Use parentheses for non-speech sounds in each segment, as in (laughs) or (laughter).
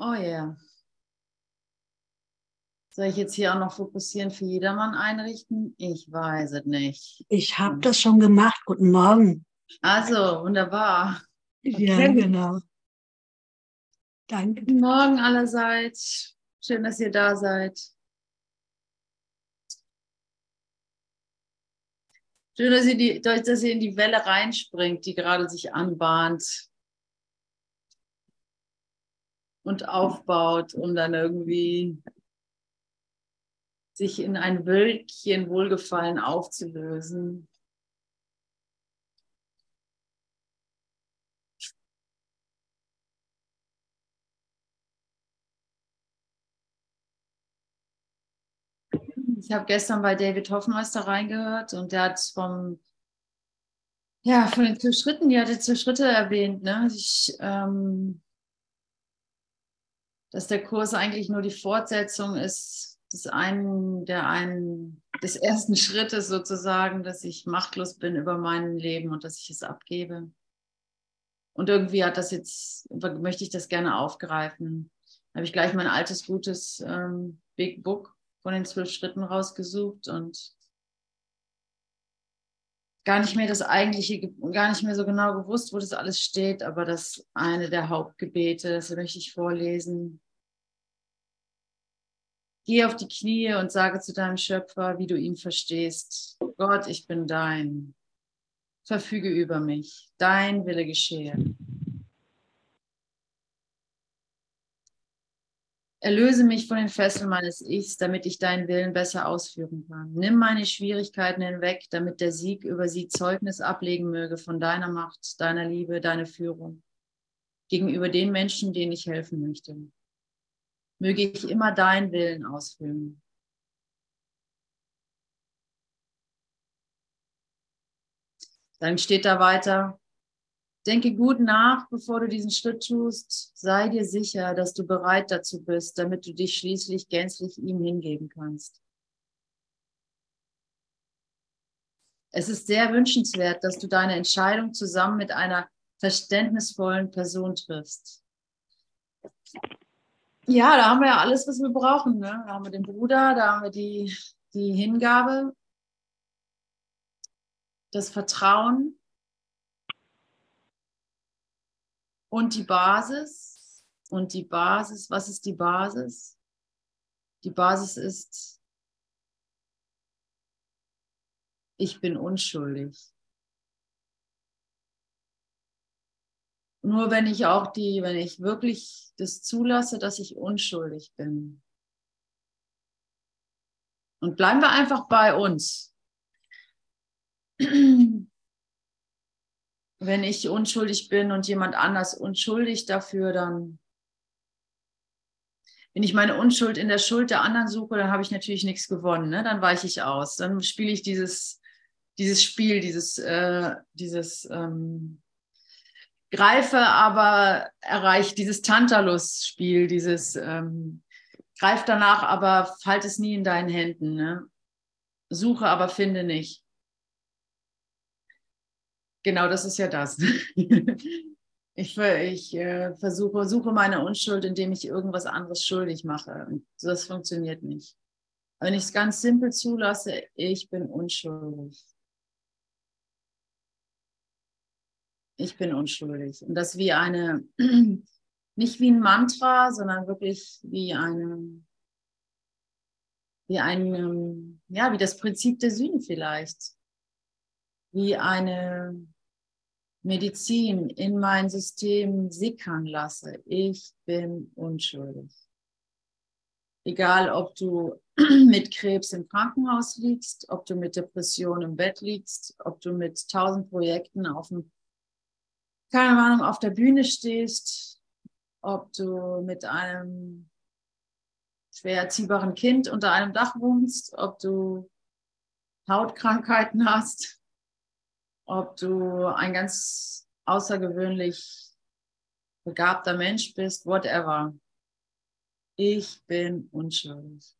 Oh ja. Yeah. Soll ich jetzt hier auch noch fokussieren für jedermann einrichten? Ich weiß es nicht. Ich habe das schon gemacht. Guten Morgen. Also, wunderbar. Okay. Ja, genau. Danke. Guten Morgen allerseits. Schön, dass ihr da seid. Schön, dass ihr, die, dass ihr in die Welle reinspringt, die gerade sich anbahnt und aufbaut, um dann irgendwie sich in ein Wölkchen Wohlgefallen aufzulösen. Ich habe gestern bei David Hoffmeister reingehört und der hat vom, ja, von den zwei Schritten, die hatte zwei Schritte erwähnt, ne? Ich, ähm, dass der Kurs eigentlich nur die Fortsetzung ist des einen, der einen, des ersten (laughs) Schrittes sozusagen, dass ich machtlos bin über mein Leben und dass ich es abgebe. Und irgendwie hat das jetzt, möchte ich das gerne aufgreifen. Da habe ich gleich mein altes, gutes ähm, Big Book von den zwölf Schritten rausgesucht und gar nicht mehr das eigentliche, gar nicht mehr so genau gewusst, wo das alles steht, aber das eine der Hauptgebete, das möchte ich vorlesen. Geh auf die Knie und sage zu deinem Schöpfer, wie du ihn verstehst. Gott, ich bin dein. Verfüge über mich. Dein Wille geschehe. Erlöse mich von den Fesseln meines Ichs, damit ich deinen Willen besser ausführen kann. Nimm meine Schwierigkeiten hinweg, damit der Sieg über sie Zeugnis ablegen möge von deiner Macht, deiner Liebe, deiner Führung gegenüber den Menschen, denen ich helfen möchte. Möge ich immer deinen Willen ausführen. Dann steht da weiter, Denke gut nach, bevor du diesen Schritt tust. Sei dir sicher, dass du bereit dazu bist, damit du dich schließlich gänzlich ihm hingeben kannst. Es ist sehr wünschenswert, dass du deine Entscheidung zusammen mit einer verständnisvollen Person triffst. Ja, da haben wir ja alles, was wir brauchen. Ne? Da haben wir den Bruder, da haben wir die, die Hingabe, das Vertrauen, Und die Basis. Und die Basis, was ist die Basis? Die Basis ist, ich bin unschuldig. Nur wenn ich auch die, wenn ich wirklich das zulasse, dass ich unschuldig bin. Und bleiben wir einfach bei uns. (clears throat) (clears throat) wenn ich unschuldig bin und jemand anders unschuldig dafür, dann wenn ich meine Unschuld in der Schuld der anderen suche, dann habe ich natürlich nichts gewonnen. Ne? Dann weiche ich aus. Dann spiele ich dieses, dieses Spiel, dieses, äh, dieses ähm, Greife, aber erreiche dieses Tantalus-Spiel, dieses ähm, Greif danach, aber halt es nie in deinen Händen. Ne? Suche, aber finde nicht. Genau, das ist ja das. (laughs) ich, ich äh, versuche, suche meine Unschuld, indem ich irgendwas anderes schuldig mache. Das funktioniert nicht. Wenn ich es ganz simpel zulasse, ich bin unschuldig. Ich bin unschuldig. Und das wie eine, (clears throat) nicht wie ein Mantra, sondern wirklich wie eine, wie ein, ähm, ja, wie das Prinzip der Sühne vielleicht wie eine Medizin in mein System sickern lasse. Ich bin unschuldig. Egal, ob du (clears throat) mit Krebs im Krankenhaus liegst, ob du mit Depression im Bett liegst, ob du mit tausend Projekten auf dem, keine Ahnung, auf der Bühne stehst, ob du mit einem schwer erziehbaren Kind unter einem Dach wohnst, ob du Hautkrankheiten hast, ob du ein ganz außergewöhnlich begabter Mensch bist, whatever. Ich bin unschuldig.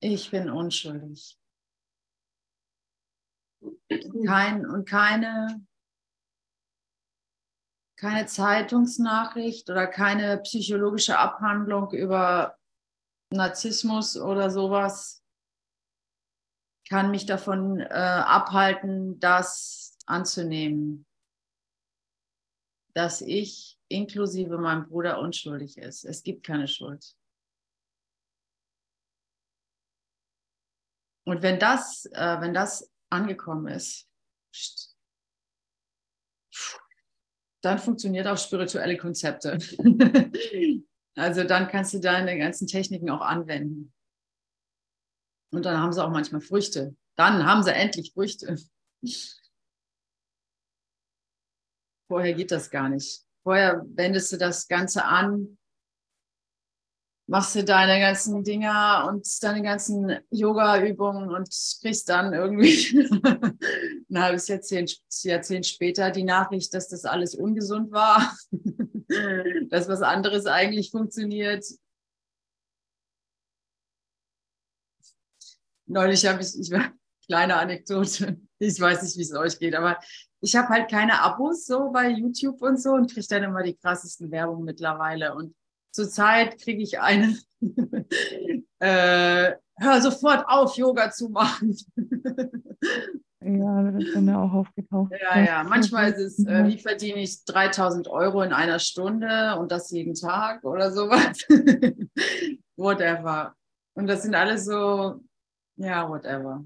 Ich bin unschuldig. Kein und keine keine Zeitungsnachricht oder keine psychologische Abhandlung über Narzissmus oder sowas kann mich davon äh, abhalten, das anzunehmen, dass ich inklusive meinem Bruder unschuldig ist. Es gibt keine Schuld. Und wenn das, äh, wenn das angekommen ist, dann funktioniert auch spirituelle Konzepte. (laughs) also dann kannst du deine ganzen Techniken auch anwenden. Und dann haben sie auch manchmal Früchte. Dann haben sie endlich Früchte. Vorher geht das gar nicht. Vorher wendest du das Ganze an machst du deine ganzen Dinger und deine ganzen Yoga-Übungen und kriegst dann irgendwie (laughs) ein halbes Jahrzehnt, Jahrzehnt später die Nachricht, dass das alles ungesund war, (laughs) dass was anderes eigentlich funktioniert. Neulich habe ich, ich war, kleine Anekdote, ich weiß nicht, wie es euch geht, aber ich habe halt keine Abos so bei YouTube und so und kriege dann immer die krassesten Werbungen mittlerweile und Zurzeit kriege ich eine, (laughs) äh, hör sofort auf, Yoga zu machen. ja, das ist dann ja auch aufgetaucht. Ja, ja, manchmal ist es, äh, wie verdiene ich 3000 Euro in einer Stunde und das jeden Tag oder sowas. (laughs) whatever. Und das sind alles so, ja, whatever.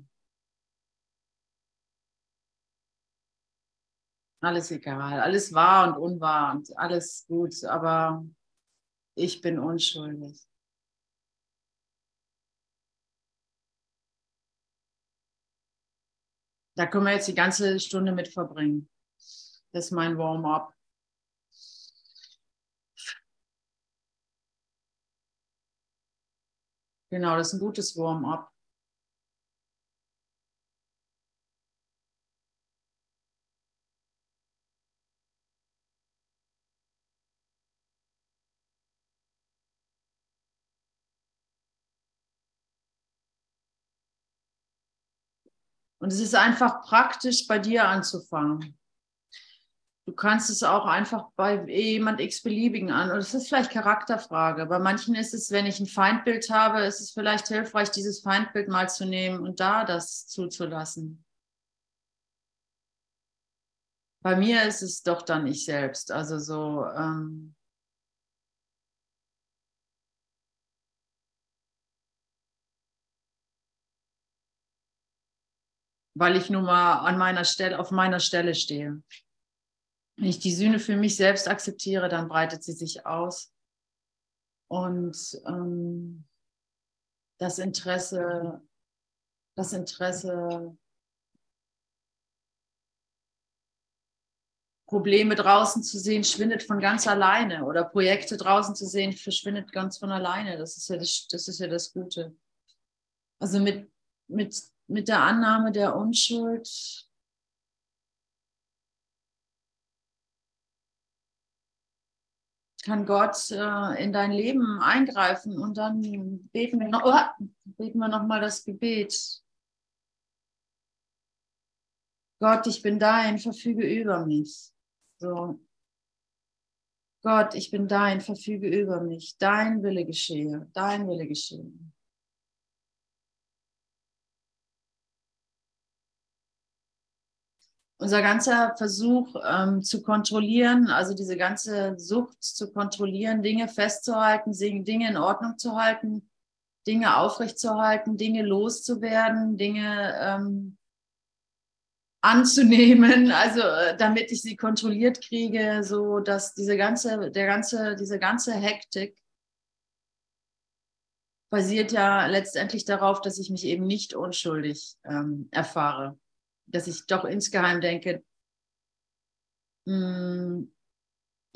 Alles egal, alles wahr und unwahr und alles gut, aber ich bin unschuldig. Da können wir jetzt die ganze Stunde mit verbringen. Das ist mein Warm-up. Genau, das ist ein gutes Warm-up. Und es ist einfach praktisch, bei dir anzufangen. Du kannst es auch einfach bei jemand x-beliebigen an. Und es ist vielleicht Charakterfrage. Bei manchen ist es, wenn ich ein Feindbild habe, ist es vielleicht hilfreich, dieses Feindbild mal zu nehmen und da das zuzulassen. Bei mir ist es doch dann ich selbst. Also so, ähm, weil ich nun mal an meiner Stelle, auf meiner Stelle stehe. Wenn ich die Sühne für mich selbst akzeptiere, dann breitet sie sich aus. Und ähm, das Interesse, das Interesse, Probleme draußen zu sehen, schwindet von ganz alleine. Oder Projekte draußen zu sehen, verschwindet ganz von alleine. Das ist ja das, das, ist ja das Gute. Also mit, mit mit der Annahme der Unschuld kann Gott äh, in dein Leben eingreifen und dann beten wir noch, oh, beten wir noch mal das Gebet. Gott, ich bin dein, verfüge über mich. So. Gott, ich bin dein, verfüge über mich. Dein Wille geschehe, dein Wille geschehe. Unser ganzer Versuch ähm, zu kontrollieren, also diese ganze Sucht zu kontrollieren, Dinge festzuhalten, Dinge in Ordnung zu halten, Dinge aufrechtzuerhalten, Dinge loszuwerden, Dinge ähm, anzunehmen, (laughs) also äh, damit ich sie kontrolliert kriege, so dass diese ganze, der ganze, diese ganze Hektik basiert ja letztendlich darauf, dass ich mich eben nicht unschuldig ähm, erfahre dass ich doch insgeheim denke, mh, hm,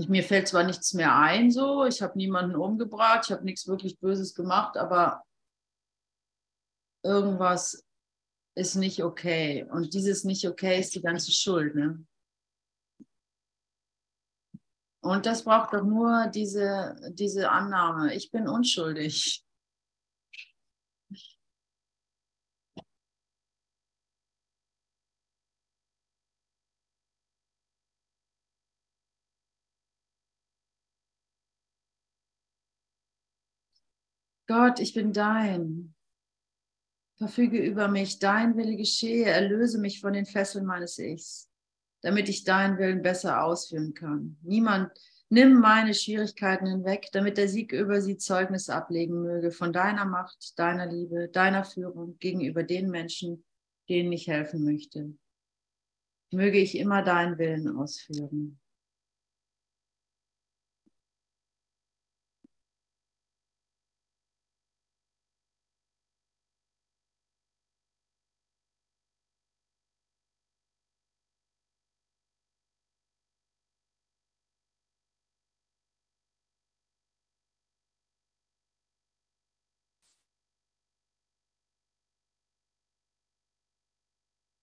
mir fällt zwar nichts mehr ein, so, ich habe niemanden umgebracht, ich habe nichts wirklich Böses gemacht, aber irgendwas ist nicht okay. Und dieses nicht okay ist die ganze Schuld. Ne? Und das braucht doch nur diese, diese Annahme. Ich bin unschuldig. Gott, ich bin dein. Verfüge über mich, dein Wille geschehe, erlöse mich von den Fesseln meines Ichs, damit ich deinen Willen besser ausführen kann. Niemand, nimm meine Schwierigkeiten hinweg, damit der Sieg über sie Zeugnis ablegen möge von deiner Macht, deiner Liebe, deiner Führung gegenüber den Menschen, denen ich helfen möchte. Möge ich immer deinen Willen ausführen.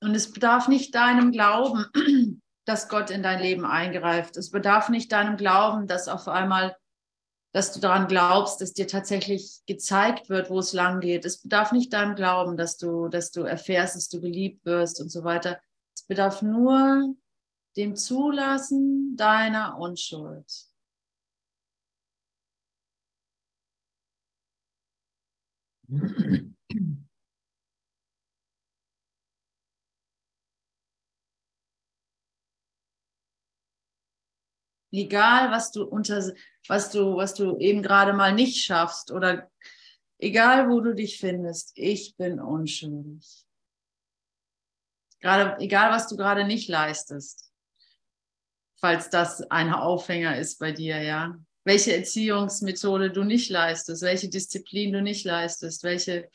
Und es bedarf nicht deinem Glauben, (clears throat) dass Gott in dein Leben eingreift. Es bedarf nicht deinem Glauben, dass auf einmal, dass du daran glaubst, dass dir tatsächlich gezeigt wird, wo es lang geht. Es bedarf nicht deinem Glauben, dass du, dass du erfährst, dass du geliebt wirst und so weiter. Es bedarf nur dem Zulassen deiner Unschuld. (clears throat) Egal, was du unter, was du, was du eben gerade mal nicht schaffst oder egal, wo du dich findest, ich bin unschuldig. Gerade, egal, was du gerade nicht leistest, falls das ein Aufhänger ist bei dir, ja. Welche Erziehungsmethode du nicht leistest, welche Disziplin du nicht leistest, welche,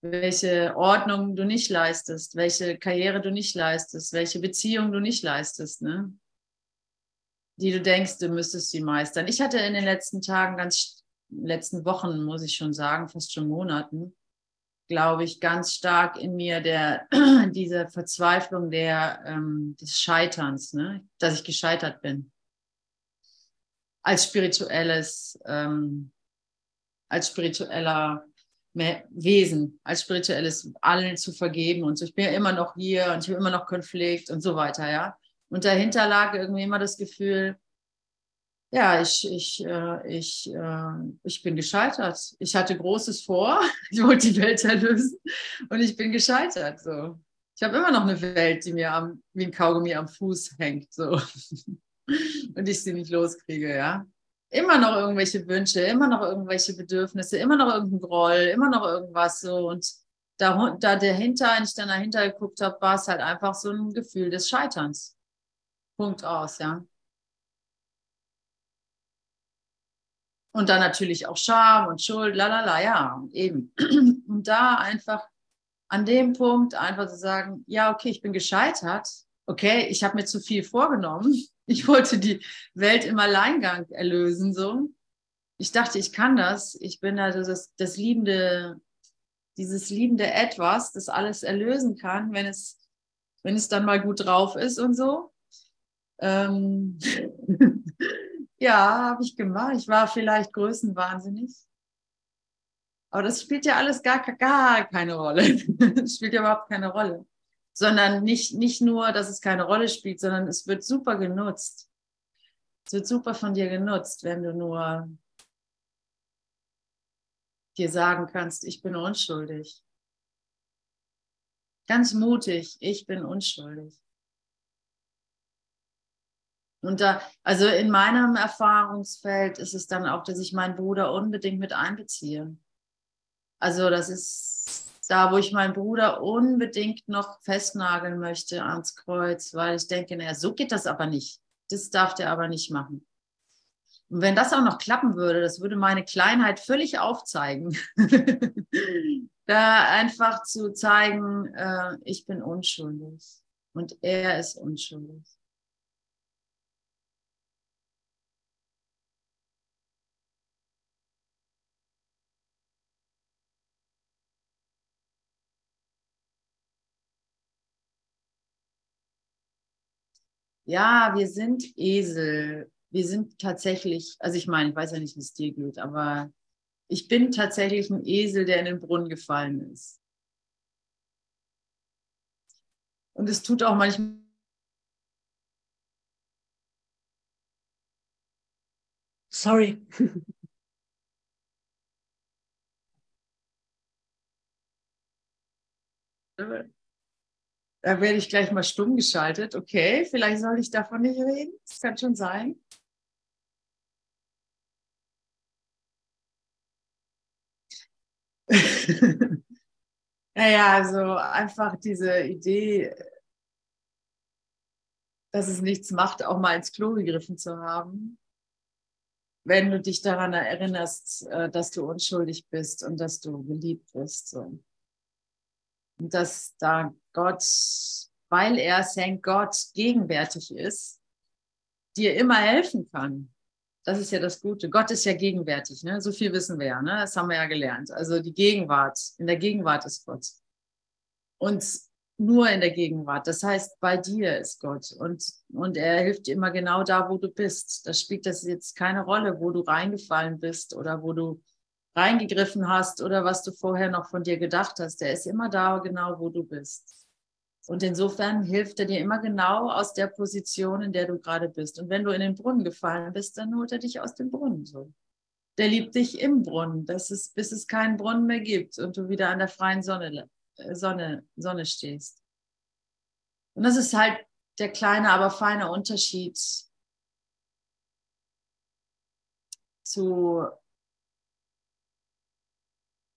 welche Ordnung du nicht leistest, welche Karriere du nicht leistest, welche Beziehung du nicht leistest, ne? Die du denkst, du müsstest sie meistern. Ich hatte in den letzten Tagen, ganz letzten Wochen, muss ich schon sagen, fast schon Monaten, glaube ich, ganz stark in mir der, (clears throat) diese Verzweiflung der, ähm, des Scheiterns, ne? dass ich gescheitert bin. Als spirituelles, ähm, als spiritueller Wesen, als spirituelles allen zu vergeben und so. Ich bin ja immer noch hier und ich habe immer noch Konflikt und so weiter, ja. Und dahinter lag irgendwie immer das Gefühl, ja, ich, ich, äh, ich, äh, ich bin gescheitert. Ich hatte Großes vor. (laughs) Ich wollte die Welt erlösen und ich bin gescheitert. So. Ich habe immer noch eine Welt, die mir am, wie ein Kaugummi am Fuß hängt. So. (laughs) Und ich sie nicht loskriege, ja. Immer noch irgendwelche Wünsche, immer noch irgendwelche Bedürfnisse, immer noch irgendein Groll, immer noch irgendwas so. Und da, da dahinter, als ich dann dahinter geguckt habe, war es halt einfach so ein Gefühl des Scheiterns. Punkt aus, ja. Und dann natürlich auch Scham und Schuld, lalala, ja, eben. (clears throat) Und da einfach an dem Punkt einfach zu sagen, ja, okay, ich bin gescheitert. Okay, ich habe mir zu viel vorgenommen. (laughs) Ich wollte die Welt im Alleingang erlösen, so. Ich dachte, ich kann das. Ich bin also das, das liebende, dieses liebende Etwas, das alles erlösen kann, wenn es, wenn es dann mal gut drauf ist und so. Ähm (laughs) ja, habe ich gemacht. Ich war vielleicht größenwahnsinnig. Aber das spielt ja alles gar, gar keine Rolle. (laughs) Das spielt ja überhaupt keine Rolle. Sondern nicht, nicht nur, dass es keine Rolle spielt, sondern es wird super genutzt. Es wird super von dir genutzt, wenn du nur dir sagen kannst, ich bin unschuldig. Ganz mutig, ich bin unschuldig. Und da, also in meinem Erfahrungsfeld ist es dann auch, dass ich meinen Bruder unbedingt mit einbeziehe. Also das ist da, wo ich meinen Bruder unbedingt noch festnageln möchte ans Kreuz, weil ich denke, naja, so geht das aber nicht. Das darf der aber nicht machen. Und wenn das auch noch klappen würde, das würde meine Kleinheit völlig aufzeigen. (laughs) da einfach zu zeigen, äh, ich bin unschuldig und er ist unschuldig. ja, wir sind Esel. Wir sind tatsächlich, also ich meine, ich weiß ja nicht, wie es dir geht, aber ich bin tatsächlich ein Esel, der in den Brunnen gefallen ist. Und es tut auch manchmal Sorry. (laughs) Da werde ich gleich mal stumm geschaltet. Okay, vielleicht soll ich davon nicht reden. Das kann schon sein. (laughs) naja, also einfach diese Idee, dass es nichts macht, auch mal ins Klo gegriffen zu haben, wenn du dich daran erinnerst, äh, dass du unschuldig bist und dass du geliebt bist. So. Und dass da Gott, weil er, thank Gott, gegenwärtig ist, dir immer helfen kann. Das ist ja das Gute. Gott ist ja gegenwärtig, ne? So viel wissen wir ja, ne? Das haben wir ja gelernt. Also die Gegenwart, in der Gegenwart ist Gott. Und nur in der Gegenwart. Das heißt, bei dir ist Gott und, und er hilft dir immer genau da, wo du bist. Da spielt das jetzt keine Rolle, wo du reingefallen bist oder wo du reingegriffen hast oder was du vorher noch von dir gedacht hast. Er ist immer da, genau wo du bist. Und insofern hilft er dir immer genau aus der Position, in der du gerade bist. Und wenn du in den Brunnen gefallen bist, dann holt er dich aus dem Brunnen so. Der liebt dich im Brunnen, das ist, bis es keinen Brunnen mehr gibt und du wieder an der freien Sonne Sonne, Sonne stehst. Und das ist halt der kleine, aber feine Unterschied zu,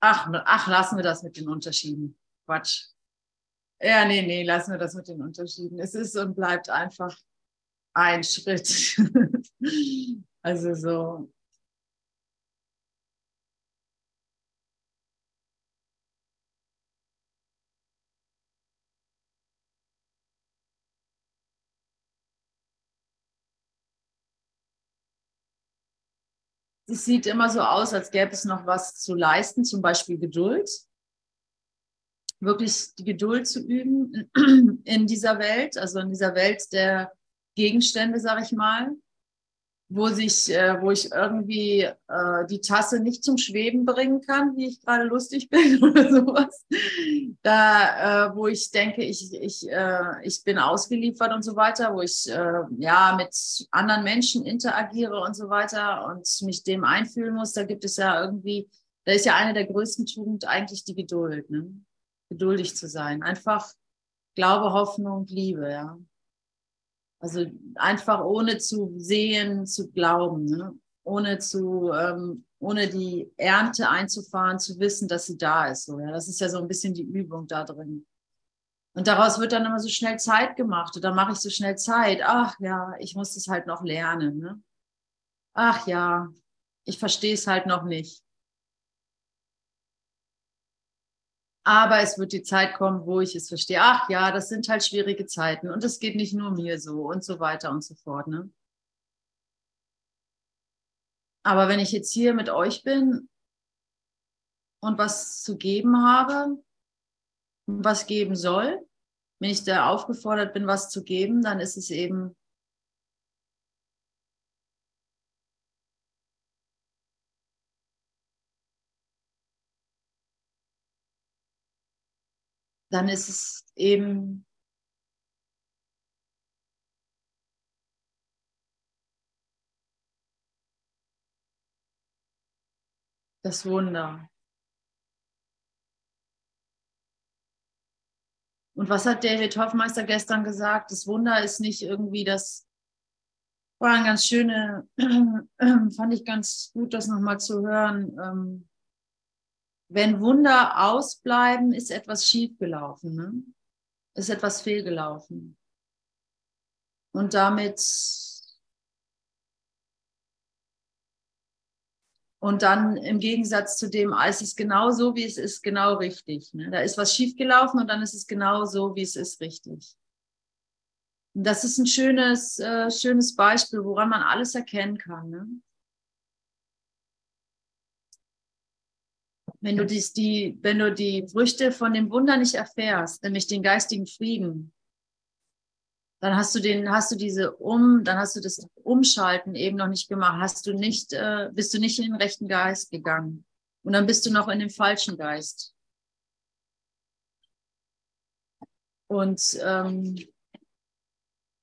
ach, ach, lassen wir das mit den Unterschieden. Quatsch. Ja, nee, nee, lassen wir das mit den Unterschieden. Es ist und bleibt einfach ein Schritt. (laughs) also so, es sieht immer so aus, als gäbe es noch was zu leisten, zum Beispiel Geduld. Wirklich die Geduld zu üben in dieser Welt, also in dieser Welt der Gegenstände, sage ich mal wo sich, äh, wo ich irgendwie äh, die Tasse nicht zum Schweben bringen kann, wie ich gerade lustig (laughs) bin oder sowas. Da, äh, wo ich denke, ich, ich, äh, ich bin ausgeliefert und so weiter, wo ich äh, ja mit anderen Menschen interagiere und so weiter und mich dem einfühlen muss, da gibt es ja irgendwie, da ist ja eine der größten Tugend eigentlich die Geduld, ne? geduldig zu sein. Einfach Glaube, Hoffnung, Liebe, ja. Also einfach ohne zu sehen, zu glauben, ne? ohne zu, ähm, ohne die Ernte einzufahren, zu wissen, dass sie da ist. So, ja? Das ist ja so ein bisschen die Übung da drin. Und daraus wird dann immer so schnell Zeit gemacht. Dann mache ich so schnell Zeit. Ach ja, ich muss das halt noch lernen. Ne? Ach ja, ich verstehe es halt noch nicht. Aber es wird die Zeit kommen, wo ich es verstehe. Ach ja, das sind halt schwierige Zeiten und es geht nicht nur mir so und so weiter und so fort. Ne? Aber wenn ich jetzt hier mit euch bin und was zu geben habe, was geben soll, wenn ich da aufgefordert bin, was zu geben, dann ist es eben dann ist es eben das Wunder. Und was hat David Hoffmeister gestern gesagt? Das Wunder ist nicht irgendwie das, war ein ganz schöne, (clears throat) fand ich ganz gut, das nochmal zu hören. Wenn Wunder ausbleiben, ist etwas schiefgelaufen, ne? ist etwas fehlgelaufen. Und damit und dann im Gegensatz zu dem, als es genau so, wie es ist, genau richtig. Ne? Da ist was schiefgelaufen und dann ist es genau so, wie es ist, richtig. Und das ist ein schönes, äh, schönes Beispiel, woran man alles erkennen kann. Ne? Wenn du, dies, die, wenn du die Früchte von dem Wunder nicht erfährst, nämlich den geistigen Frieden, dann hast du den, hast du diese um, dann hast du das Umschalten eben noch nicht gemacht, hast du nicht, äh, bist du nicht in den rechten Geist gegangen und dann bist du noch in dem falschen Geist. Und ähm,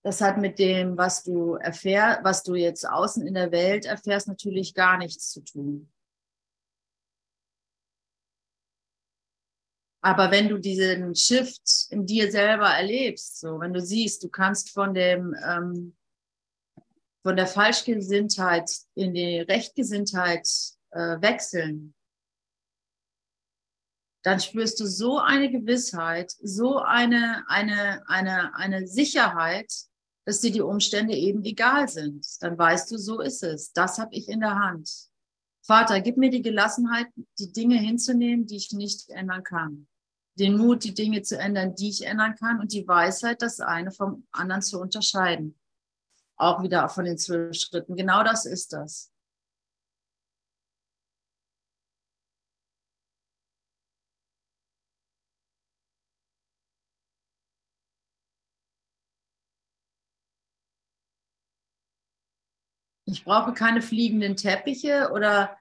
das hat mit dem, was du erfährst, was du jetzt außen in der Welt erfährst, natürlich gar nichts zu tun. Aber wenn du diesen Shift in dir selber erlebst, so wenn du siehst, du kannst von dem ähm, von der Falschgesinntheit in die Rechtgesinntheit äh, wechseln, dann spürst du so eine Gewissheit, so eine, eine, eine, eine Sicherheit, dass dir die Umstände eben egal sind. Dann weißt du, so ist es. Das habe ich in der Hand. Vater, gib mir die Gelassenheit, die Dinge hinzunehmen, die ich nicht ändern kann. Den Mut, die Dinge zu ändern, die ich ändern kann und die Weisheit, das eine vom anderen zu unterscheiden. Auch wieder von den zwölf Schritten. Genau das ist das. Ich brauche keine fliegenden Teppiche oder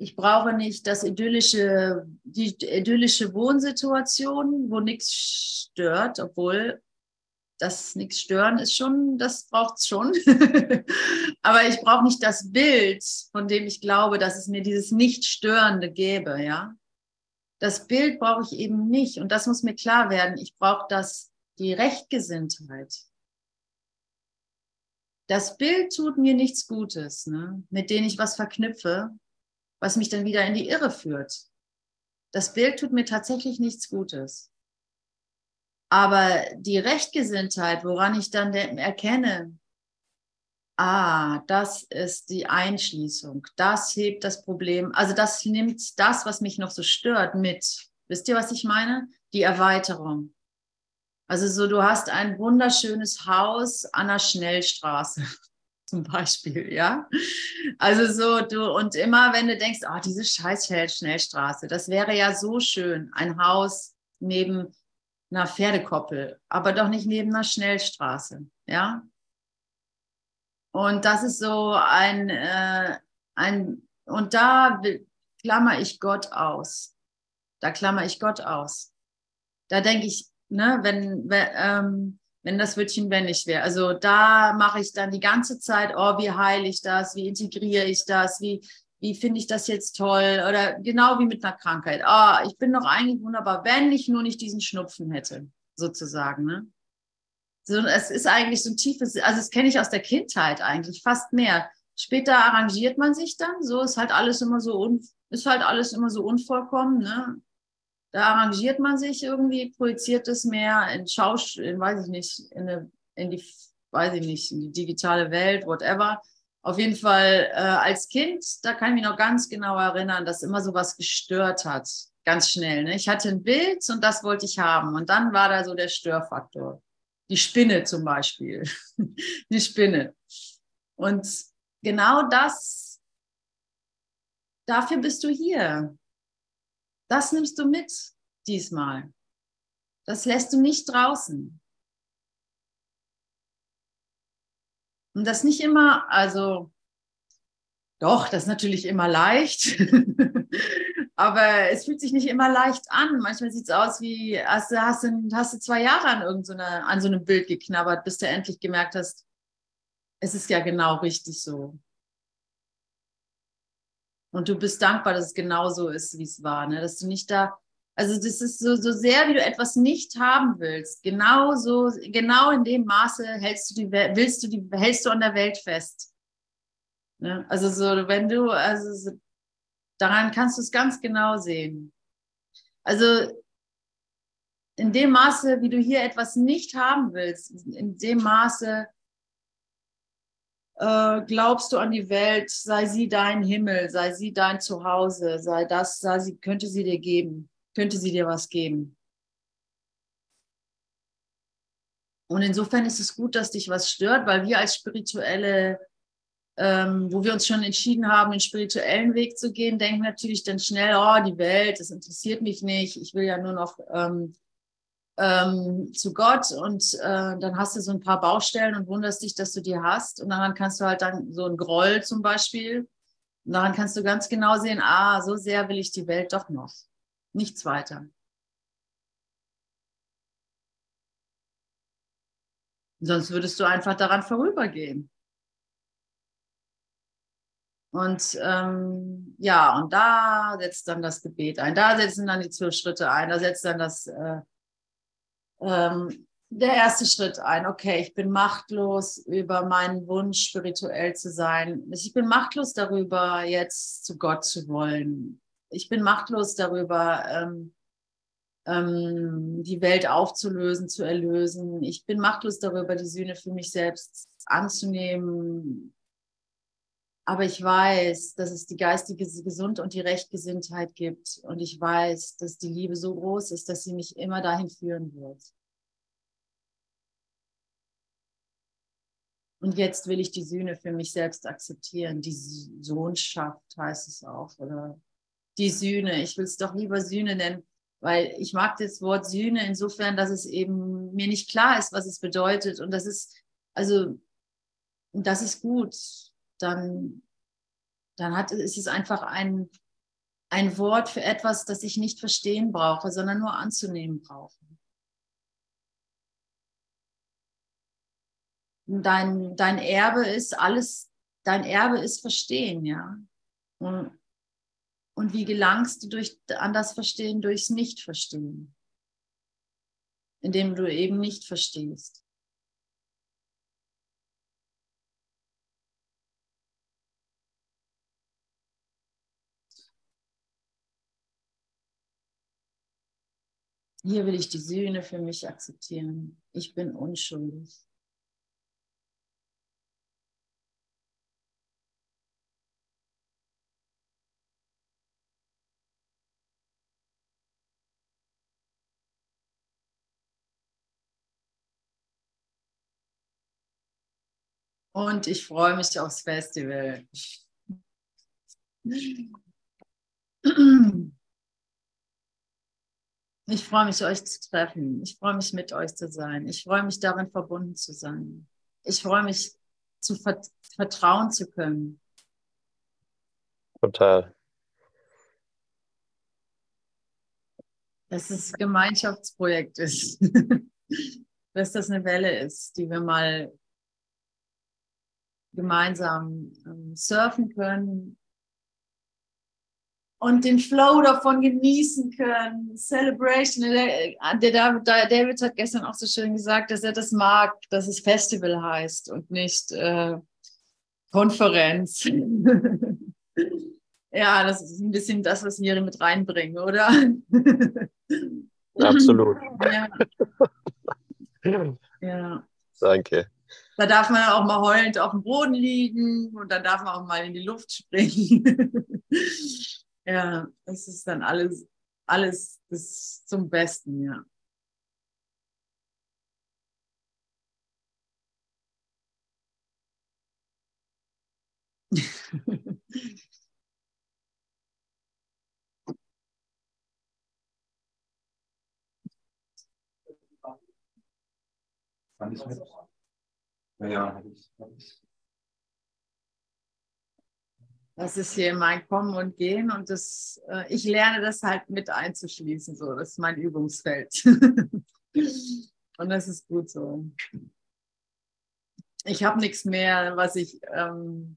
ich brauche nicht das idyllische, die idyllische Wohnsituation, wo nichts stört, obwohl das nichts stören ist schon, das braucht es schon. (laughs) Aber ich brauche nicht das Bild, von dem ich glaube, dass es mir dieses Nicht-Störende gäbe, ja. Das Bild brauche ich eben nicht. Und das muss mir klar werden. Ich brauche das, die Rechtgesinntheit das Bild tut mir nichts Gutes, ne? mit dem ich was verknüpfe, was mich dann wieder in die Irre führt. Das Bild tut mir tatsächlich nichts Gutes. Aber die Rechtgesinntheit, woran ich dann erkenne, ah, das ist die Einschließung, das hebt das Problem, also das nimmt das, was mich noch so stört, mit. Wisst ihr, was ich meine? Die Erweiterung. Also so, du hast ein wunderschönes Haus an der Schnellstraße zum Beispiel, ja. Also so, du, und immer wenn du denkst, oh, diese scheiß Schnellstraße, das wäre ja so schön, ein Haus neben einer Pferdekoppel, aber doch nicht neben einer Schnellstraße, ja. Und das ist so ein, äh, ein und da klammer ich Gott aus. Da klammer ich Gott aus. Da denke ich, ne, wenn, wenn, ähm, wenn das Wörtchen wenn nicht wäre. Also da mache ich dann die ganze Zeit, oh, wie heile ich das, wie integriere ich das, wie, wie finde ich das jetzt toll oder genau wie mit einer Krankheit. Oh, ich bin doch eigentlich wunderbar, wenn ich nur nicht diesen Schnupfen hätte, sozusagen. Ne? So, es ist eigentlich so ein tiefes, also das kenne ich aus der Kindheit eigentlich fast mehr. Später arrangiert man sich dann, so ist halt alles immer so un, ist halt alles immer so unvollkommen, ne? Da arrangiert man sich irgendwie, projiziert es mehr in Schausch, in, weiß ich nicht, in, eine, in die, weiß ich nicht, in die digitale Welt, whatever. Auf jeden Fall äh, als Kind, da kann ich mich noch ganz genau erinnern, dass immer so was gestört hat, ganz schnell. Ne? Ich hatte ein Bild und das wollte ich haben. Und dann war da so der Störfaktor. Die Spinne zum Beispiel. (laughs) die Spinne. Und genau das, dafür bist du hier. Das nimmst du mit diesmal. Das lässt du nicht draußen. Und das nicht immer, also doch, das ist natürlich immer leicht, (laughs) aber es fühlt sich nicht immer leicht an. Manchmal sieht es aus wie, hast du, hast, du, hast du zwei Jahre an, irgend so eine, an so einem Bild geknabbert, bis du endlich gemerkt hast, es ist ja genau richtig so. Und du bist dankbar, dass es genau so ist, wie es war. Ne? Dass du nicht da, also das ist so, so sehr, wie du etwas nicht haben willst. Genau so, genau in dem Maße hältst du die, willst du die, hältst du an der Welt fest. Ne? Also so, wenn du, also so, daran kannst du es ganz genau sehen. Also in dem Maße, wie du hier etwas nicht haben willst, in dem Maße äh, glaubst du an die Welt, sei sie dein Himmel, sei sie dein Zuhause, sei das, sei sie, könnte sie dir geben, könnte sie dir was geben. Und insofern ist es gut, dass dich was stört, weil wir als spirituelle, ähm, wo wir uns schon entschieden haben, den spirituellen Weg zu gehen, denken natürlich dann schnell, oh, die Welt, das interessiert mich nicht, ich will ja nur noch ähm, ähm, zu Gott und äh, dann hast du so ein paar Baustellen und wunderst dich, dass du die hast. Und daran kannst du halt dann so ein Groll zum Beispiel, und daran kannst du ganz genau sehen, ah, so sehr will ich die Welt doch noch. Nichts weiter. Sonst würdest du einfach daran vorübergehen. Und ähm, ja, und da setzt dann das Gebet ein, da setzen dann die zwölf Schritte ein, da setzt dann das, äh, ähm, der erste Schritt ein. Okay, ich bin machtlos über meinen Wunsch, spirituell zu sein. Ich bin machtlos darüber, jetzt zu Gott zu wollen. Ich bin machtlos darüber, ähm, ähm, die Welt aufzulösen, zu erlösen. Ich bin machtlos darüber, die Sühne für mich selbst anzunehmen. Aber ich weiß, dass es die geistige Gesund und die Rechtgesinntheit gibt. Und ich weiß, dass die Liebe so groß ist, dass sie mich immer dahin führen wird. Und jetzt will ich die Sühne für mich selbst akzeptieren. Die Sohnschaft heißt es auch. Oder die Sühne. Ich will es doch lieber Sühne nennen, weil ich mag das Wort Sühne insofern, dass es eben mir nicht klar ist, was es bedeutet. Und das ist, also, das ist gut. Dann, dann hat, ist es einfach ein, ein Wort für etwas, das ich nicht verstehen brauche, sondern nur anzunehmen brauche. Dein, dein Erbe ist alles, dein Erbe ist Verstehen, ja. Und und wie gelangst du durch, an das Verstehen durchs Nicht-Verstehen? Indem du eben nicht verstehst. Hier will ich die Sühne für mich akzeptieren. Ich bin unschuldig. Und ich freue mich aufs Festival. Ich freue mich, euch zu treffen. Ich freue mich, mit euch zu sein. Ich freue mich, darin verbunden zu sein. Ich freue mich, zu vertrauen zu können. Total. Dass es ein Gemeinschaftsprojekt ist. (laughs) Dass das eine Welle ist, die wir mal gemeinsam ähm, surfen können und den Flow davon genießen können. Celebration. Der, David hat gestern auch so schön gesagt, dass er das mag, dass es Festival heißt und nicht äh, Konferenz. (laughs) ja, das ist ein bisschen das, was wir hier mit reinbringen, oder? Absolut. (laughs) ja. ja. Danke. Da darf man auch mal heulend auf dem Boden liegen und dann darf man auch mal in die Luft springen. (laughs) ja, das ist dann alles, alles ist zum Besten, ja. (laughs) Kann ich mit? Ja, Das ist hier mein Kommen und Gehen und das, äh, ich lerne das halt mit einzuschließen. So. Das ist mein Übungsfeld. (laughs) und das ist gut so. Ich habe nichts mehr, was ich, ähm,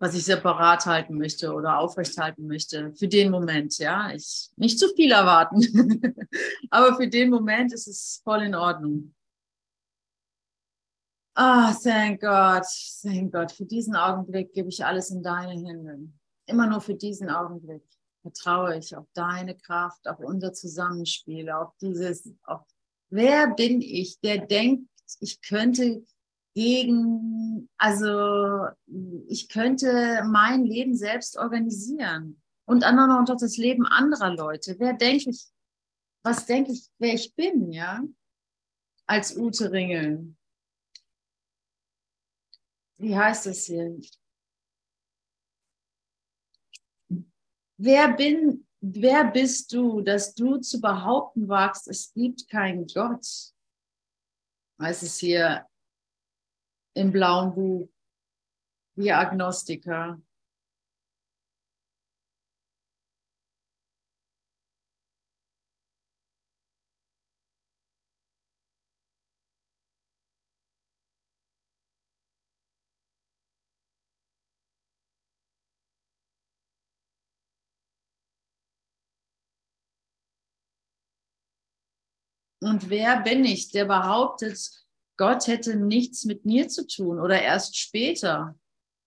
was ich separat halten möchte oder aufrechthalten möchte. Für den Moment, ja. Ich nicht zu viel erwarten. (laughs) Aber für den Moment ist es voll in Ordnung. Ah, oh, thank God, thank God. Für diesen Augenblick gebe ich alles in deine Hände. Immer nur für diesen Augenblick vertraue ich auf deine Kraft, auf unser Zusammenspiel, auf dieses, auf wer bin ich, der denkt, ich könnte gegen, also ich könnte mein Leben selbst organisieren und dann auch das Leben anderer Leute. Wer denke ich, was denke ich, wer ich bin, ja? Als Ute Ringel wie heißt es hier? Wer bin, wer bist du, dass du zu behaupten wagst, es gibt keinen Gott? Heißt es hier im blauen Buch, wir Agnostiker. Und wer bin ich, der behauptet, Gott hätte nichts mit mir zu tun oder erst später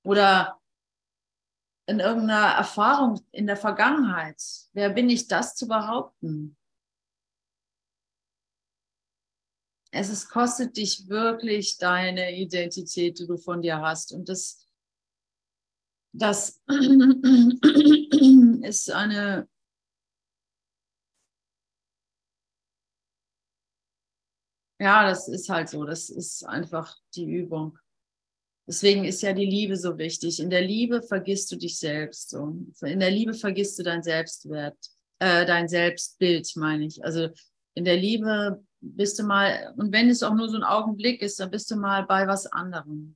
oder in irgendeiner Erfahrung in der Vergangenheit? Wer bin ich, das zu behaupten? Es ist, kostet dich wirklich deine Identität, die du von dir hast. Und das, das (clears throat) ist eine Ja, das ist halt so. Das ist einfach die Übung. Deswegen ist ja die Liebe so wichtig. In der Liebe vergisst du dich selbst. So. In der Liebe vergisst du dein Selbstwert, äh, dein Selbstbild, meine ich. Also in der Liebe bist du mal, und wenn es auch nur so ein Augenblick ist, dann bist du mal bei was anderem.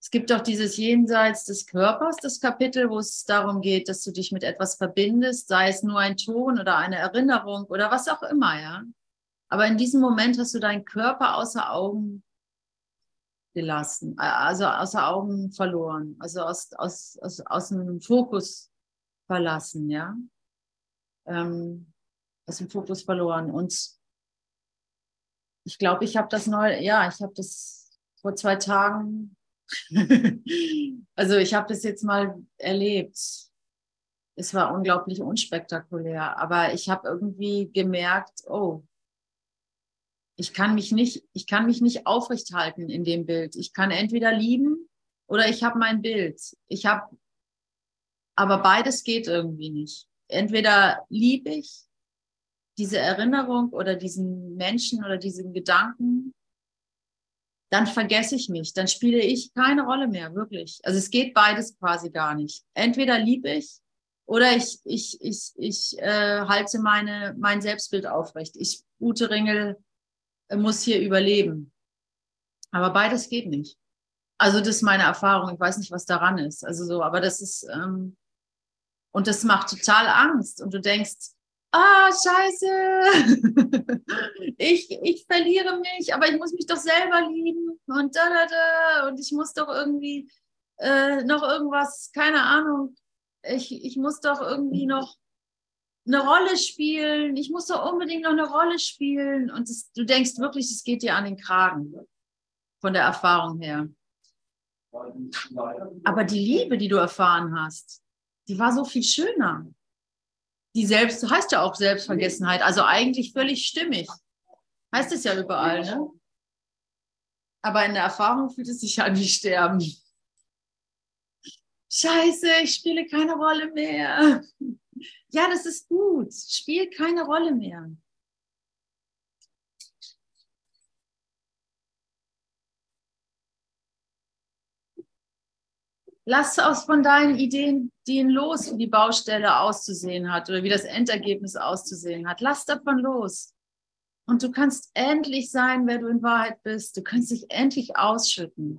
Es gibt auch dieses Jenseits des Körpers, das Kapitel, wo es darum geht, dass du dich mit etwas verbindest, sei es nur ein Ton oder eine Erinnerung oder was auch immer, ja. Aber in diesem Moment hast du deinen Körper außer Augen gelassen, also außer Augen verloren, also aus, aus, aus, aus dem Fokus verlassen, ja. Ähm, aus dem Fokus verloren. Und ich glaube, ich habe das neu, ja, ich habe das vor zwei Tagen, (laughs) also ich habe das jetzt mal erlebt. Es war unglaublich unspektakulär, aber ich habe irgendwie gemerkt, oh, ich kann mich nicht, ich kann mich nicht aufrecht halten in dem Bild. Ich kann entweder lieben oder ich habe mein Bild. Ich habe, aber beides geht irgendwie nicht. Entweder liebe ich diese Erinnerung oder diesen Menschen oder diesen Gedanken, dann vergesse ich mich, dann spiele ich keine Rolle mehr, wirklich. Also es geht beides quasi gar nicht. Entweder liebe ich oder ich, ich, ich, ich äh, halte meine, mein Selbstbild aufrecht. Ich, Ute Ringel, muss hier überleben. Aber beides geht nicht. Also das ist meine Erfahrung. Ich weiß nicht, was daran ist. Also so, aber das ist ähm, und das macht total Angst. Und du denkst, ah Scheiße, (laughs) ich ich verliere mich, aber ich muss mich doch selber lieben und da da da und ich muss doch irgendwie äh, noch irgendwas, keine Ahnung. Ich ich muss doch irgendwie noch eine Rolle spielen, ich muss doch unbedingt noch eine Rolle spielen. Und das, du denkst wirklich, es geht dir an den Kragen von der Erfahrung her. Aber die Liebe, die du erfahren hast, die war so viel schöner. Die selbst heißt ja auch Selbstvergessenheit, also eigentlich völlig stimmig. Heißt es ja überall, ne? Aber in der Erfahrung fühlt es sich an wie Sterben. Scheiße, ich spiele keine Rolle mehr. Ja, das ist gut. Spielt keine Rolle mehr. Lass aus von deinen Ideen, Ideen los, wie die Baustelle auszusehen hat oder wie das Endergebnis auszusehen hat. Lass davon los. Und du kannst endlich sein, wer du in Wahrheit bist. Du kannst dich endlich ausschütten.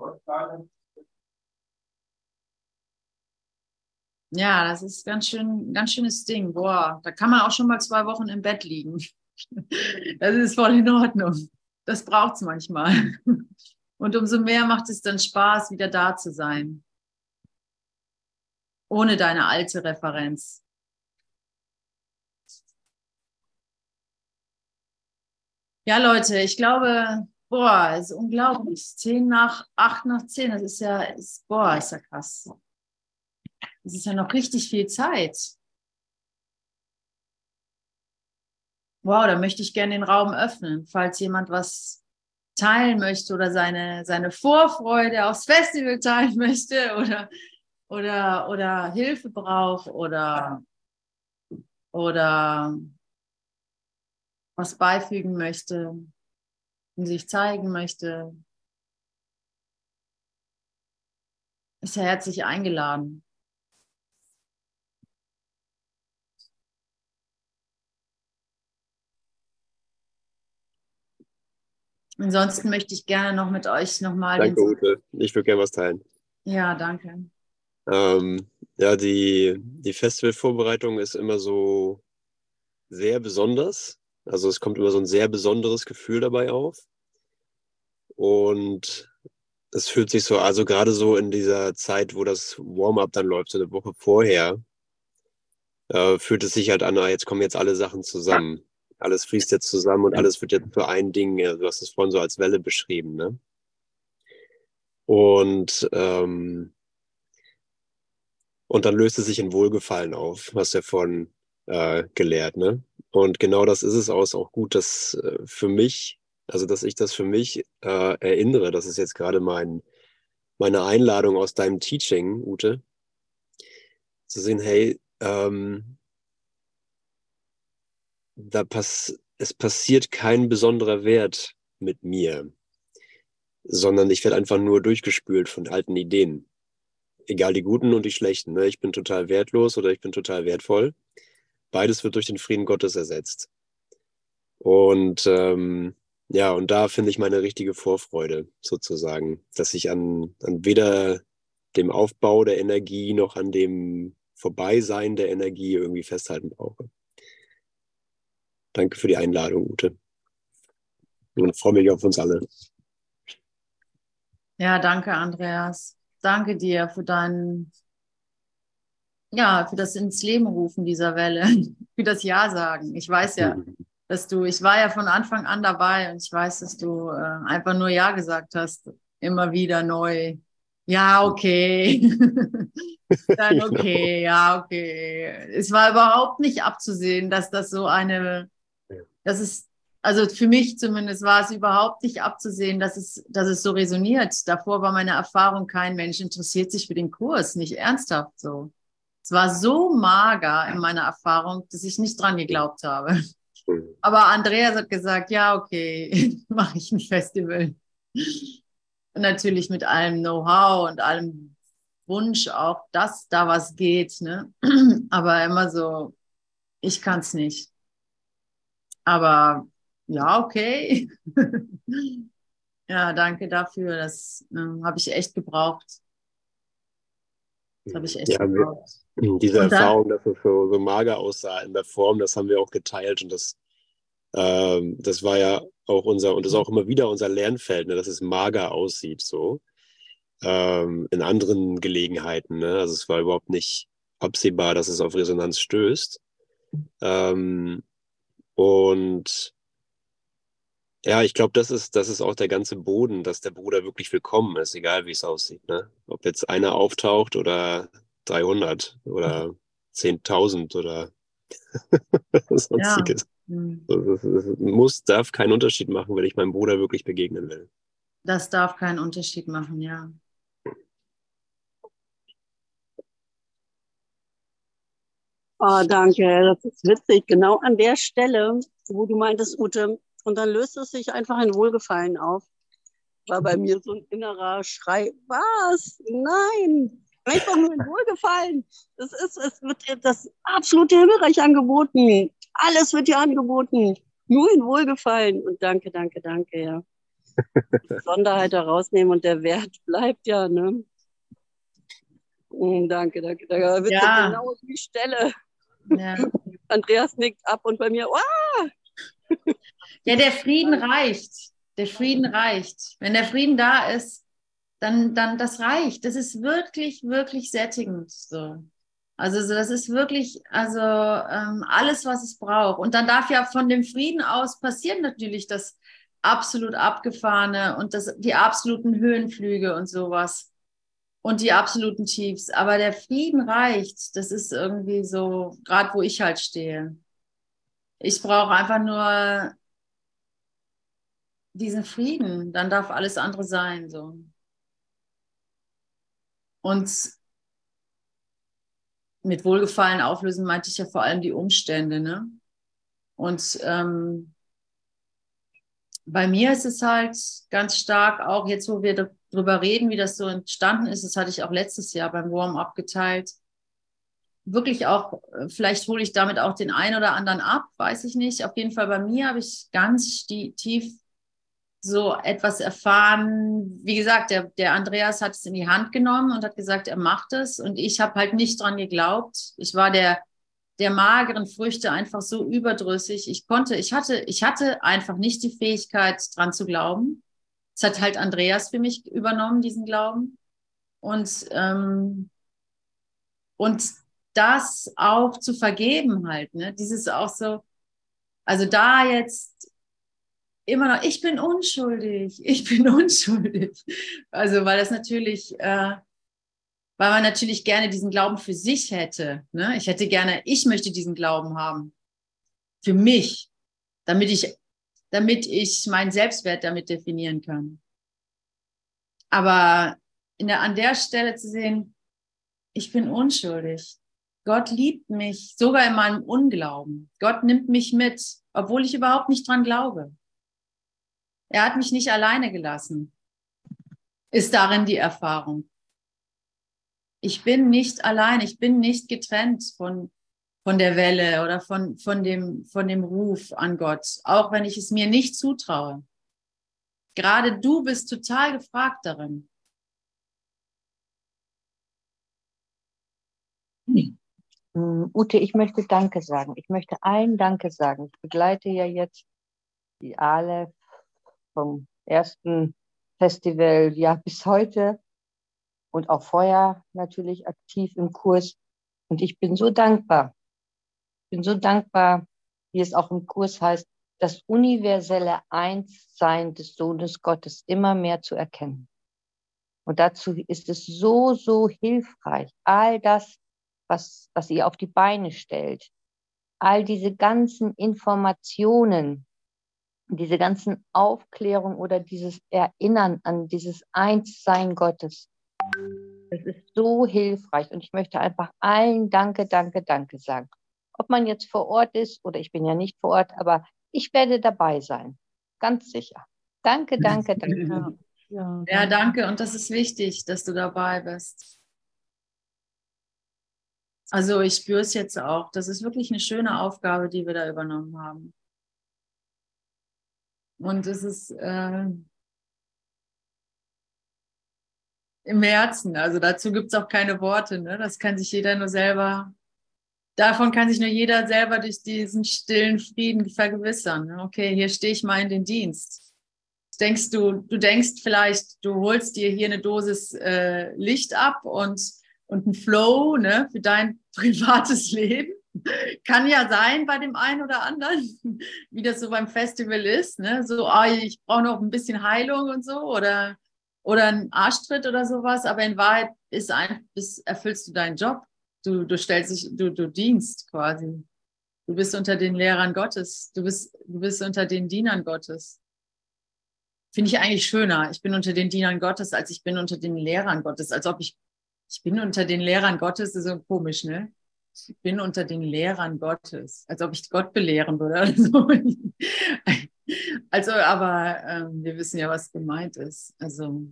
Ja, das ist ganz schön, ganz schönes Ding. Boah, da kann man auch schon mal zwei Wochen im Bett liegen. (laughs) Das ist voll in Ordnung. Das braucht es manchmal. (laughs) Und umso mehr macht es dann Spaß, wieder da zu sein. Ohne deine alte Referenz. Ja, Leute, ich glaube, boah, es ist unglaublich. Zehn nach, acht nach zehn, das ist ja, ist, boah, ist ja krass. Es ist ja noch richtig viel Zeit. Wow, da möchte ich gerne den Raum öffnen, falls jemand was teilen möchte oder seine, seine Vorfreude aufs Festival teilen (laughs) möchte oder, oder, oder Hilfe braucht oder, oder was beifügen möchte und sich zeigen möchte, ist er herzlich eingeladen. Ansonsten möchte ich gerne noch mit euch nochmal. Danke, Ute. Ich würde gerne was teilen. Ja, danke. Ähm, ja, die, die Festivalvorbereitung ist immer so sehr besonders. Also es kommt immer so ein sehr besonderes Gefühl dabei auf. Und es fühlt sich so, also gerade so in dieser Zeit, wo das Warm-up dann läuft, so eine Woche vorher, äh, fühlt es sich halt an, ah, jetzt kommen jetzt alle Sachen zusammen. Alles fließt jetzt zusammen und alles wird jetzt für ein Ding, du hast es vorhin so als Welle beschrieben, ne? Und, ähm, und dann löst es sich in Wohlgefallen auf, was er vorhin äh, gelehrt, ne? Und genau das ist es auch, ist auch gut, dass äh, für mich, also dass ich das für mich äh, erinnere, das ist jetzt gerade mein, meine Einladung aus deinem Teaching, Ute, zu sehen, hey, ähm, da pass es passiert kein besonderer Wert mit mir, sondern ich werde einfach nur durchgespült von alten Ideen. Egal die guten und die schlechten. Ne? Ich bin total wertlos oder ich bin total wertvoll. Beides wird durch den Frieden Gottes ersetzt. Und ähm, ja, und da finde ich meine richtige Vorfreude sozusagen, dass ich an, an weder dem Aufbau der Energie noch an dem Vorbeisein der Energie irgendwie festhalten brauche. Danke für die Einladung, Ute. Und freue mich auf uns alle. Ja, danke, Andreas. Danke dir für dein, ja, für das ins Leben rufen dieser Welle, (laughs) für das Ja sagen. Ich weiß ja, dass du, ich war ja von Anfang an dabei und ich weiß, dass du äh, einfach nur Ja gesagt hast, immer wieder neu. Ja, okay. (laughs) Dann okay, ja, okay. Es war überhaupt nicht abzusehen, dass das so eine das ist, also für mich zumindest war es überhaupt nicht abzusehen, dass es, dass es so resoniert. Davor war meine Erfahrung, kein Mensch interessiert sich für den Kurs, nicht ernsthaft so. Es war so mager in meiner Erfahrung, dass ich nicht dran geglaubt habe. Aber Andreas hat gesagt, ja, okay, (laughs) mache ich ein Festival. Und natürlich mit allem Know-how und allem Wunsch auch, dass da was geht. Ne? (clears throat) Aber immer so, ich kann es nicht. Aber ja, okay. (laughs) ja, danke dafür. Das äh, habe ich echt gebraucht. Das habe ich echt ja, gebraucht. (clears throat) Diese und Erfahrung, dass es so, so mager aussah in der Form, das haben wir auch geteilt und das, ähm, das war ja auch unser, und das ist auch immer wieder unser Lernfeld, ne, dass es mager aussieht, so. Ähm, in anderen Gelegenheiten. Ne? Also es war überhaupt nicht absehbar, dass es auf Resonanz stößt. Ähm, und ja, ich glaube, das ist, das ist auch der ganze Boden, dass der Bruder wirklich willkommen ist, egal wie es aussieht. Ne? Ob jetzt einer auftaucht oder 300 oder 10.000 oder (laughs) sonstiges. Ja. Hm. Es muss, darf keinen Unterschied machen, wenn ich meinem Bruder wirklich begegnen will. Das darf keinen Unterschied machen, ja. Oh, danke, das ist witzig. Genau an der Stelle, wo du meintest, Ute, und dann löst es sich einfach in Wohlgefallen auf. War bei mir so ein innerer Schrei, was? Nein, einfach nur in (laughs) Wohlgefallen. Das ist, es wird das absolute Himmelreich angeboten. Alles wird dir angeboten. Nur in Wohlgefallen. Und danke, danke, danke, ja. Die (laughs) Sonderheit herausnehmen und der Wert bleibt ja, ne? Oh, danke, danke, danke. Da wird ja. genau die Stelle. Ja. (laughs) Andreas nickt ab und bei mir, oh! Ja, der Frieden reicht. Der Frieden reicht. Wenn der Frieden da ist, dann, dann das reicht. Das ist wirklich, wirklich sättigend. So. Also das ist wirklich, also ähm, alles, was es braucht. Und dann darf ja von dem Frieden aus passieren natürlich das absolut abgefahrene und das, die absoluten Höhenflüge und sowas und die absoluten Tiefs. Aber der Frieden reicht. Das ist irgendwie so, gerade wo ich halt stehe. Ich brauche einfach nur diesen Frieden. Dann darf alles andere sein. So. Und mit Wohlgefallen auflösen meinte ich ja vor allem die Umstände. Ne? Und ähm, bei mir ist es halt ganz stark auch jetzt, wo wir drüber reden, wie das so entstanden ist. Das hatte ich auch letztes Jahr beim Warm-up geteilt. Wirklich auch, äh, vielleicht hole ich damit auch den einen oder anderen ab, weiß ich nicht. Auf jeden Fall bei mir habe ich ganz tief so etwas erfahren. Wie gesagt, der, der Andreas hat es in die Hand genommen und hat gesagt, er macht es. Und ich habe halt nicht dran geglaubt. Ich war der der mageren Früchte einfach so überdrüssig. Ich konnte, ich hatte, ich hatte einfach nicht die Fähigkeit, dran zu glauben. Es hat halt Andreas für mich übernommen, diesen Glauben. Und, ähm, und das auch zu vergeben halt, ne? Dieses auch so, Also da jetzt immer noch, ich bin unschuldig, (laughs) ich bin unschuldig. Also weil das natürlich, äh, weil man natürlich gerne diesen Glauben für sich hätte. Ne? Ich hätte gerne, ich möchte diesen Glauben haben. Für mich, damit ich, damit ich meinen Selbstwert damit definieren kann. Aber der, an der Stelle zu sehen, ich bin unschuldig. Gott liebt mich, sogar in meinem Unglauben. Gott nimmt mich mit, obwohl ich überhaupt nicht dran glaube. Er hat mich nicht alleine gelassen. Ist darin die Erfahrung. Ich bin nicht allein, ich bin nicht getrennt von, von der Welle oder von, von, dem, von dem Ruf an Gott, auch wenn ich es mir nicht zutraue. Gerade du bist total gefragt darin. Mm, Ute, ich möchte Danke sagen. Ich möchte allen Danke sagen. Ich begleite ja jetzt die Aleph vom ersten Festival ja bis heute und auch vorher natürlich aktiv im Kurs. Und ich bin so dankbar. Ich bin so dankbar, wie es auch im Kurs heißt, das universelle Einssein des Sohnes Gottes immer mehr zu erkennen. Und dazu ist es so, so hilfreich, all das, was, was ihr auf die Beine stellt, all diese ganzen Informationen, diese ganzen Aufklärung oder dieses Erinnern an dieses Einssein Gottes. Das ist so hilfreich und ich möchte einfach allen Danke, Danke, Danke sagen. Ob man jetzt vor Ort ist oder ich bin ja nicht vor Ort, aber ich werde dabei sein. Ganz sicher. Danke, danke, danke. Ja, ja danke. Und das ist wichtig, dass du dabei bist. Also ich spüre es jetzt auch. Das ist wirklich eine schöne Aufgabe, die wir da übernommen haben. Und es ist äh, im Herzen. Also dazu gibt es auch keine Worte. Ne? Das kann sich jeder nur selber davon kann sich nur jeder selber durch diesen stillen Frieden vergewissern. Okay, hier stehe ich mal in den Dienst. Denkst du, du denkst vielleicht, du holst dir hier eine Dosis äh, Licht ab und, und ein Flow ne, für dein (laughs) privates Leben. Kann ja sein bei dem einen oder anderen, (laughs) wie das so beim Festival ist. Ne? So, oh, ich brauche noch ein bisschen Heilung und so oder, oder ein Arschtritt oder sowas. Aber in Wahrheit ist ein, ist, erfüllst du deinen Job Du, du stellst dich, du, du dienst quasi. Du bist unter den Lehrern Gottes. Du bist, du bist unter den Dienern Gottes. Finde ich eigentlich schöner. Ich bin unter den Dienern Gottes, als ich bin unter den Lehrern Gottes. Als ob ich, ich bin unter den Lehrern Gottes, ist so komisch, ne? Ich bin unter den Lehrern Gottes. Als ob ich Gott belehren würde oder so. (laughs) Also, aber ähm, wir wissen ja, was gemeint ist. Also,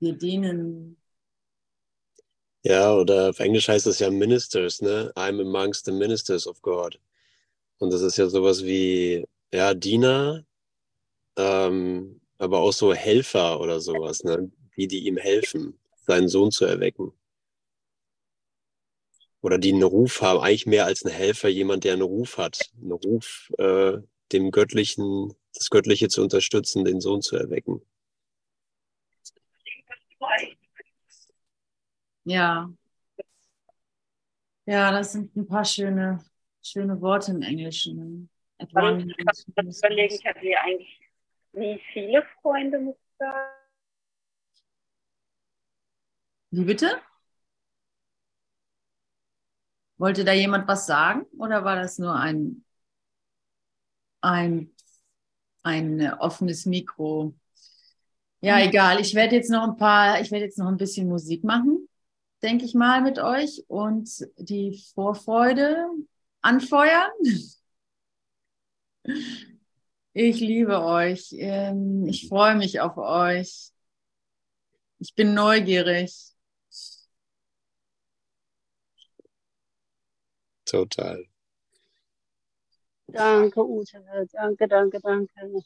wir dienen ja, oder auf Englisch heißt es ja Ministers, ne? I'm amongst the ministers of God. Und das ist ja sowas wie, ja, Diener, ähm, aber auch so Helfer oder sowas, ne? Die, die ihm helfen, seinen Sohn zu erwecken. Oder die einen Ruf haben, eigentlich mehr als ein Helfer, jemand, der einen Ruf hat. Einen Ruf, äh, dem Göttlichen, das Göttliche zu unterstützen, den Sohn zu erwecken. Ja. Ja, das sind ein paar schöne, schöne Worte im Englischen. Ich kann überlegen, ich hatte ja eigentlich nie viele Freunde, muss ich sagen. Wie bitte? Wollte da jemand was sagen oder war das nur ein, ein, ein offenes Mikro? Ja, egal. Ich werde jetzt noch ein paar, ich werde jetzt noch ein bisschen Musik machen denke ich mal, mit euch und die Vorfreude anfeuern. Ich liebe euch. Ähm, ich freue mich auf euch. Ich bin neugierig. Total. Danke, Ute. Danke, danke, danke.